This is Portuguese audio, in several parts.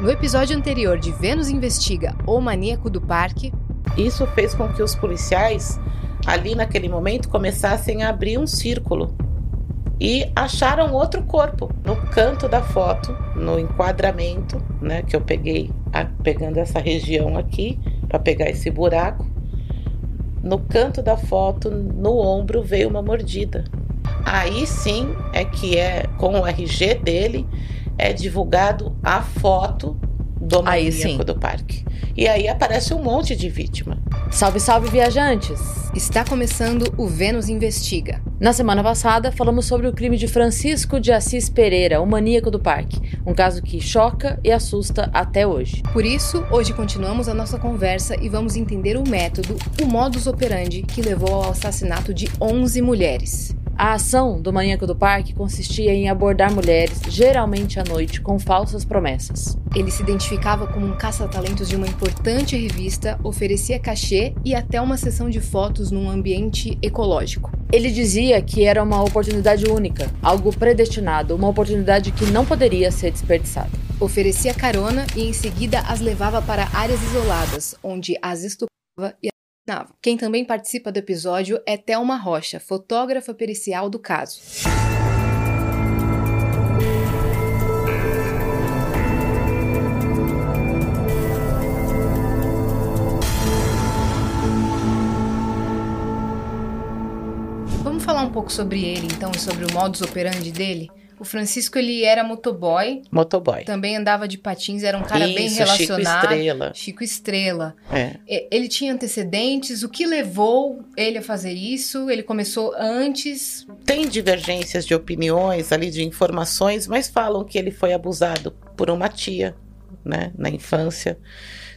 No episódio anterior de Vênus Investiga o Maníaco do Parque, isso fez com que os policiais, ali naquele momento, começassem a abrir um círculo e acharam outro corpo no canto da foto, no enquadramento, né, que eu peguei, a, pegando essa região aqui para pegar esse buraco. No canto da foto, no ombro, veio uma mordida. Aí sim é que é com o RG dele é divulgado a foto do maníaco do parque. E aí aparece um monte de vítima. Salve, salve, viajantes! Está começando o Vênus Investiga. Na semana passada, falamos sobre o crime de Francisco de Assis Pereira, o maníaco do parque. Um caso que choca e assusta até hoje. Por isso, hoje continuamos a nossa conversa e vamos entender o método, o modus operandi que levou ao assassinato de 11 mulheres. A ação do maníaco do parque consistia em abordar mulheres, geralmente à noite, com falsas promessas. Ele se identificava como um caça-talentos de uma importante revista, oferecia cachê e até uma sessão de fotos num ambiente ecológico. Ele dizia que era uma oportunidade única, algo predestinado, uma oportunidade que não poderia ser desperdiçada. Oferecia carona e em seguida as levava para áreas isoladas, onde as estuprava e quem também participa do episódio é Thelma Rocha, fotógrafa pericial do caso. Vamos falar um pouco sobre ele, então, e sobre o modus operandi dele? O Francisco, ele era motoboy. Motoboy. Também andava de patins, era um cara Isso, bem relacionado. Chico Estrela. Chico Estrela. É. Ele tinha antecedentes. O que levou ele a fazer isso? Ele começou antes? Tem divergências de opiniões ali, de informações, mas falam que ele foi abusado por uma tia, né, na infância.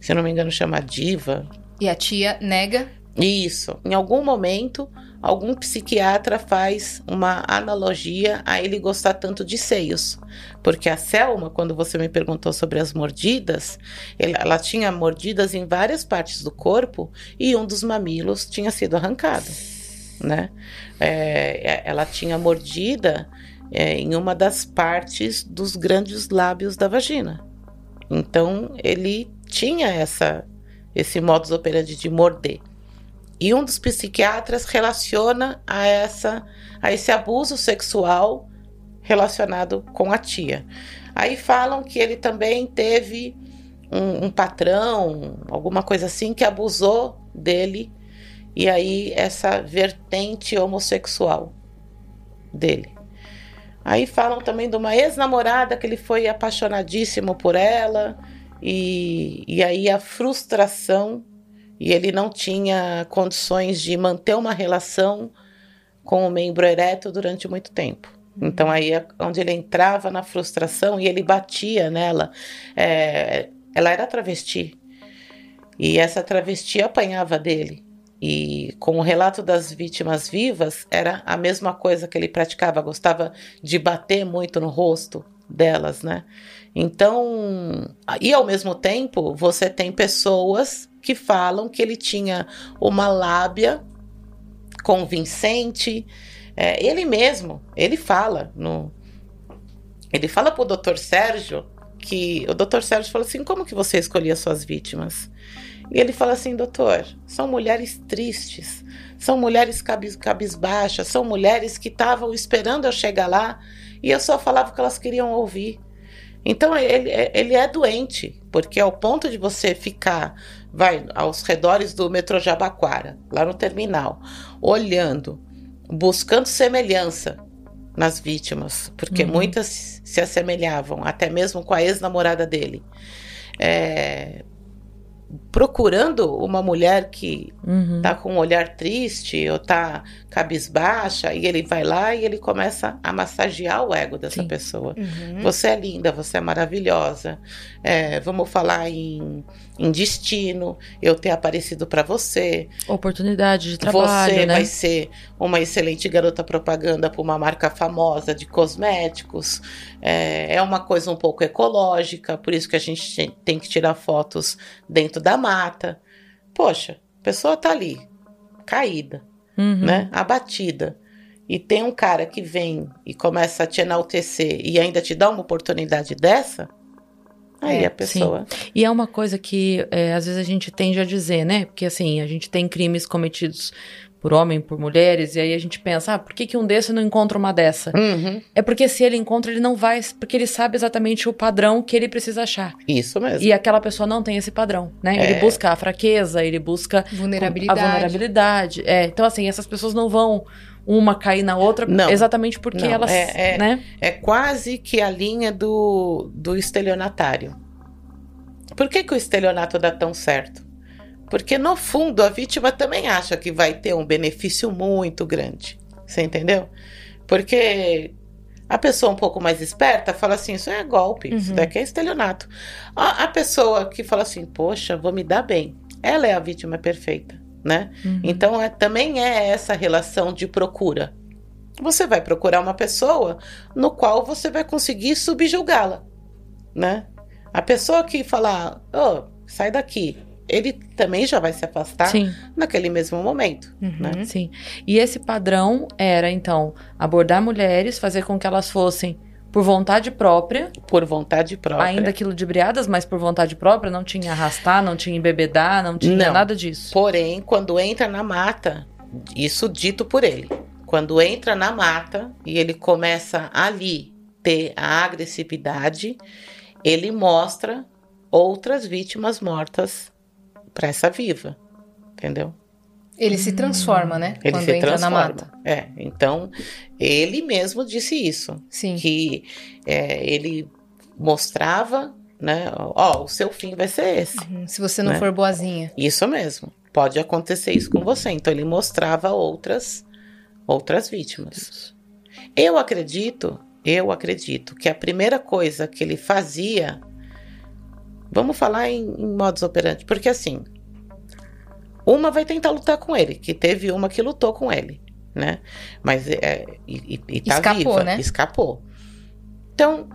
Se eu não me engano, chama Diva. E a tia nega? Isso. Em algum momento, algum psiquiatra faz uma analogia a ele gostar tanto de seios. Porque a Selma, quando você me perguntou sobre as mordidas, ela tinha mordidas em várias partes do corpo e um dos mamilos tinha sido arrancado. Né? É, é ela tinha mordida é, em uma das partes dos grandes lábios da vagina. Então ele tinha essa esse modus operandi de morder. E um dos psiquiatras relaciona a essa a esse abuso sexual relacionado com a tia. Aí falam que ele também teve um, um patrão, alguma coisa assim, que abusou dele, e aí essa vertente homossexual dele. Aí falam também de uma ex-namorada que ele foi apaixonadíssimo por ela, e, e aí a frustração e ele não tinha condições de manter uma relação com o membro ereto durante muito tempo. Então aí é onde ele entrava na frustração e ele batia nela. É, ela era travesti e essa travesti apanhava dele. E com o relato das vítimas vivas, era a mesma coisa que ele praticava, gostava de bater muito no rosto delas, né? Então, e ao mesmo tempo, você tem pessoas que falam que ele tinha uma lábia convincente. É, ele mesmo, ele fala no, ele fala pro Dr. Sérgio que o Dr. Sérgio falou assim: como que você escolhia suas vítimas? E ele fala assim, doutor, são mulheres tristes, são mulheres cabis, cabisbaixas, são mulheres que estavam esperando eu chegar lá e eu só falava o que elas queriam ouvir. Então ele, ele é doente, porque ao ponto de você ficar vai aos redores do metrô Jabaquara, lá no terminal, olhando, buscando semelhança nas vítimas, porque uhum. muitas se assemelhavam, até mesmo com a ex-namorada dele. É, procurando uma mulher que uhum. tá com um olhar triste ou tá cabisbaixa e ele vai lá e ele começa a massagear o ego dessa Sim. pessoa. Uhum. Você é linda, você é maravilhosa. É, vamos falar em, em, destino, eu ter aparecido para você. Oportunidade de trabalho, Você né? vai ser uma excelente garota propaganda para uma marca famosa de cosméticos. É, é uma coisa um pouco ecológica, por isso que a gente tem que tirar fotos dentro da mata. Poxa, a pessoa tá ali, caída uhum. né? Abatida. E tem um cara que vem e começa a te enaltecer e ainda te dá uma oportunidade dessa, Aí É, a pessoa. E é uma coisa que é, às vezes a gente tende a dizer, né? Porque assim, a gente tem crimes cometidos por homem, por mulheres, e aí a gente pensa, ah, por que, que um desse não encontra uma dessa? Uhum, É porque se ele encontra, ele não vai, porque ele sabe exatamente o padrão que ele precisa achar. Isso mesmo. E aquela pessoa não tem esse padrão, né? Ele É. busca a fraqueza, ele busca Vulnerabilidade. a vulnerabilidade. É, então, assim, essas pessoas não vão uma cair na outra Não. exatamente porque Não, elas, é- é- né? É quase que a linha do, do estelionatário. Por que, que o estelionato dá tão certo? Porque no fundo a vítima também acha que vai ter um benefício muito grande. Você entendeu? Porque a pessoa um pouco mais esperta fala assim: isso é golpe, isso Uhum. daqui é estelionato. A, a pessoa que fala assim: poxa, vou me dar bem. Ela é a vítima perfeita, né? Uhum. Então é, também é essa relação de procura. Você vai procurar uma pessoa no qual você vai conseguir subjugá-la, né? A pessoa que falar, oh, sai daqui, ele também já vai se afastar Sim, naquele mesmo momento, Uhum. né? sim. E esse padrão era, então, abordar mulheres, fazer com que elas fossem por vontade própria, Por vontade própria. ainda que ludibriadas, mas por vontade própria, não tinha arrastar, não tinha embebedar, não tinha Não. nada disso. Porém, quando entra na mata, isso dito por ele, quando entra na mata e ele começa ali ter a agressividade, ele mostra outras vítimas mortas para essa viva, entendeu? Ele se transforma, né? Ele Quando se entra transforma. na mata. É, então ele mesmo disse isso, Sim. que é, ele mostrava, né? Ó, o seu fim vai ser esse. Uhum. Se você não Né? for boazinha. Isso mesmo. Pode acontecer isso com você. Então ele mostrava outras outras vítimas. Eu acredito, eu acredito que a primeira coisa que ele fazia, vamos falar em, em modus operandi, porque assim, uma vai tentar lutar com ele, que teve uma que lutou com ele, né? Mas é, e, e, e tá Escapou, viva, né? escapou. Então,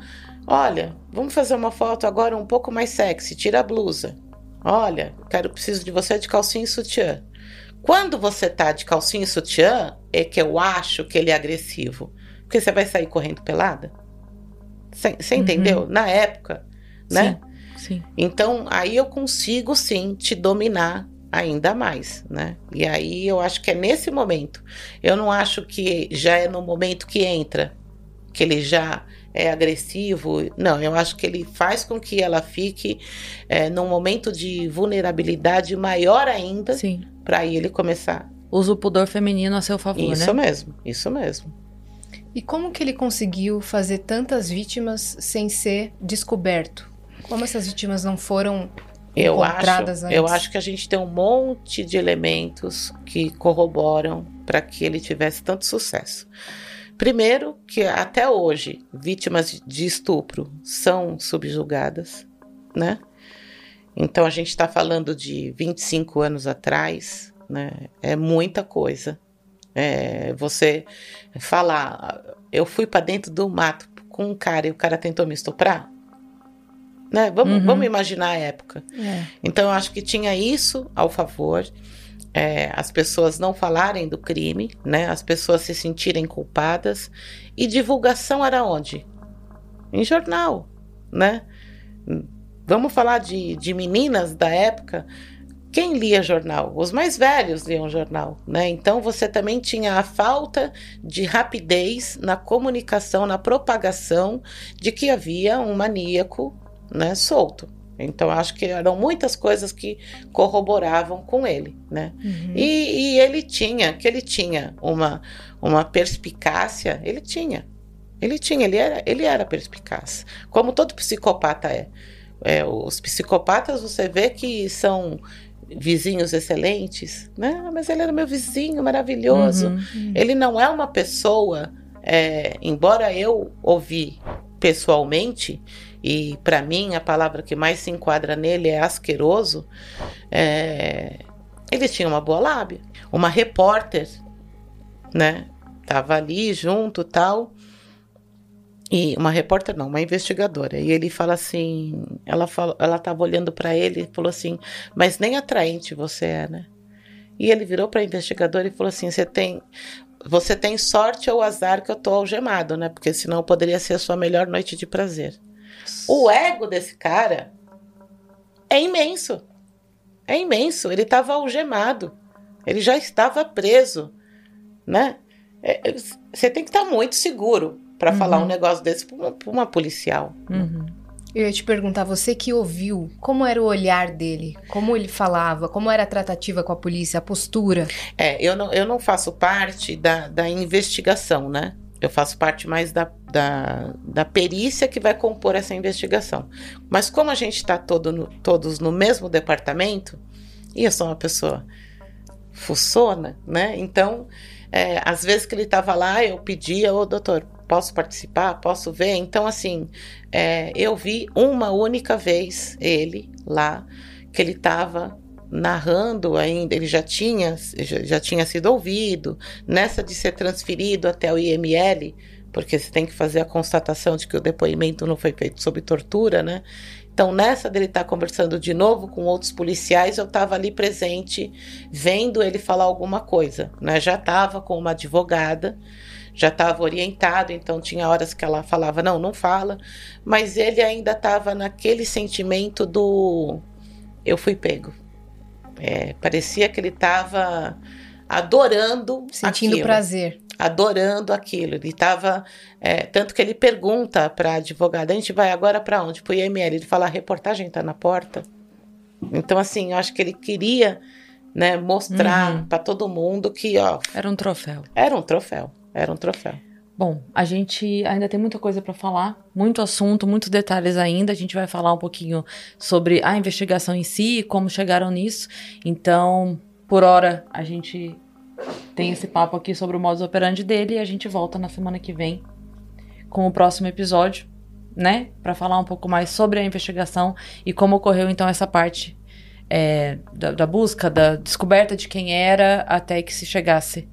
olha, vamos fazer uma foto agora um pouco mais sexy, tira a blusa. Olha, quero preciso de você de calcinha e sutiã. Quando você tá de calcinha e sutiã, é que eu acho que ele é agressivo. Porque você vai sair correndo pelada? Você Uhum. entendeu? Na época, né? Sim. Então, aí eu consigo sim te dominar ainda mais, né? E aí eu acho que é nesse momento. Eu não acho que já é no momento que entra, que ele já é agressivo. Não, eu acho que ele faz com que ela fique é, num momento de vulnerabilidade maior ainda, Sim. para ele começar. Usa o pudor feminino a seu favor, Isso né? mesmo, isso mesmo. E como que ele conseguiu fazer tantas vítimas sem ser descoberto? Como essas vítimas não foram Eu acho, encontradas eu antes? acho que a gente tem um monte de elementos que corroboram para que ele tivesse tanto sucesso. Primeiro, que até hoje vítimas de estupro são subjugadas, né? Então a gente está falando de 25 anos atrás, né? É muita coisa. É, você falar, eu fui para dentro do mato com um cara e o cara tentou me estuprar, né? Vamos, Uhum. vamos imaginar a época. É. Então, eu acho que tinha isso ao favor. é, as pessoas não falarem do crime, né? As pessoas se sentirem culpadas. E divulgação era onde? Em jornal, né? Vamos falar de, de meninas da época. Quem lia jornal? Os mais velhos liam jornal, né? Então você também tinha a falta de rapidez na comunicação, na propagação de que havia um maníaco, né, solto. Então acho que eram muitas coisas que corroboravam com ele, né? Uhum. E, e ele tinha, que ele tinha uma, uma perspicácia, ele tinha. Ele tinha, ele era, ele era perspicaz. Como todo psicopata é. É, Os psicopatas você vê que são vizinhos excelentes, né? Mas ele era meu vizinho maravilhoso. Uhum. Ele não é uma pessoa, é, embora eu ouvi pessoalmente, e para mim a palavra que mais se enquadra nele é asqueroso, é, ele tinha uma boa lábia. Uma repórter, né? Tava ali junto tal. E uma repórter não, uma investigadora. E ele fala assim, ela fala, ela tava olhando para ele e falou assim: "Mas nem atraente você é, né?" E ele virou para a investigadora e falou assim: "Você tem você tem sorte ou azar que eu tô algemado, né? Porque senão poderia ser a sua melhor noite de prazer." O ego desse cara é imenso. É imenso. Ele estava algemado. Ele já estava preso, né? É, é você tem que estar muito seguro para uhum. falar um negócio desse para uma, uma, policial. Uhum. Eu ia te perguntar, você que ouviu, como era o olhar dele? Como ele falava? Como era a tratativa com a polícia, a postura? É, eu não, eu não faço parte da, da investigação, né? Eu faço parte mais da, da, da perícia que vai compor essa investigação. Mas como a gente está todo todos no mesmo departamento, e eu sou uma pessoa fuçona, né? Então, é, às vezes que ele estava lá, eu pedia, ô doutor, posso participar? Posso ver? Então, assim, é, eu vi uma única vez ele lá, que ele estava narrando ainda, ele já tinha, já, já tinha sido ouvido, nessa de ser transferido até o IML, porque você tem que fazer a constatação de que o depoimento não foi feito sob tortura, né? Então, nessa dele estar tá conversando de novo com outros policiais, eu estava ali presente, vendo ele falar alguma coisa, né? Já estava com uma advogada, já estava orientado, então tinha horas que ela falava, não, não fala, mas ele ainda estava naquele sentimento do eu fui pego. É, parecia que ele estava adorando sentindo aquilo, prazer. adorando aquilo. Ele estava é, tanto que ele pergunta para a advogada a gente vai agora para onde? Para o IML ele fala a reportagem está na porta. Então assim eu acho que ele queria né mostrar uhum. para todo mundo que ó era um troféu. era um troféu era um troféu. Bom, a gente ainda tem muita coisa para falar, muito assunto, muitos detalhes ainda. A gente vai falar um pouquinho sobre a investigação em si, como chegaram nisso. Então, por hora, a gente tem esse papo aqui sobre o modus operandi dele e a gente volta na semana que vem com o próximo episódio, né? Para falar um pouco mais sobre a investigação e como ocorreu então essa parte é, da, da busca, da descoberta de quem era até que se chegasse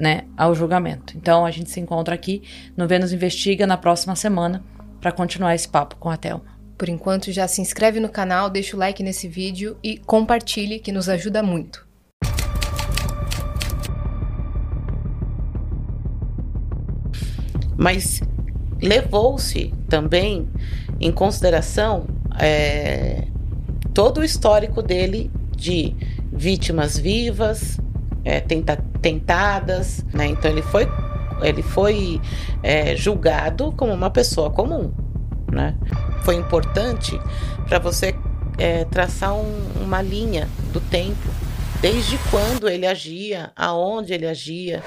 né, ao julgamento. Então a gente se encontra aqui no Vênus Investiga na próxima semana para continuar esse papo com a Thelma. Por enquanto, já se inscreve no canal, deixa o like nesse vídeo e compartilhe, que nos ajuda muito. Mas levou-se também em consideração é, todo o histórico dele de vítimas vivas, é, tenta, tentadas, né? Então ele foi, ele foi é, julgado como uma pessoa comum, né? Foi importante para você é, traçar um, uma linha do tempo, desde quando ele agia, aonde ele agia,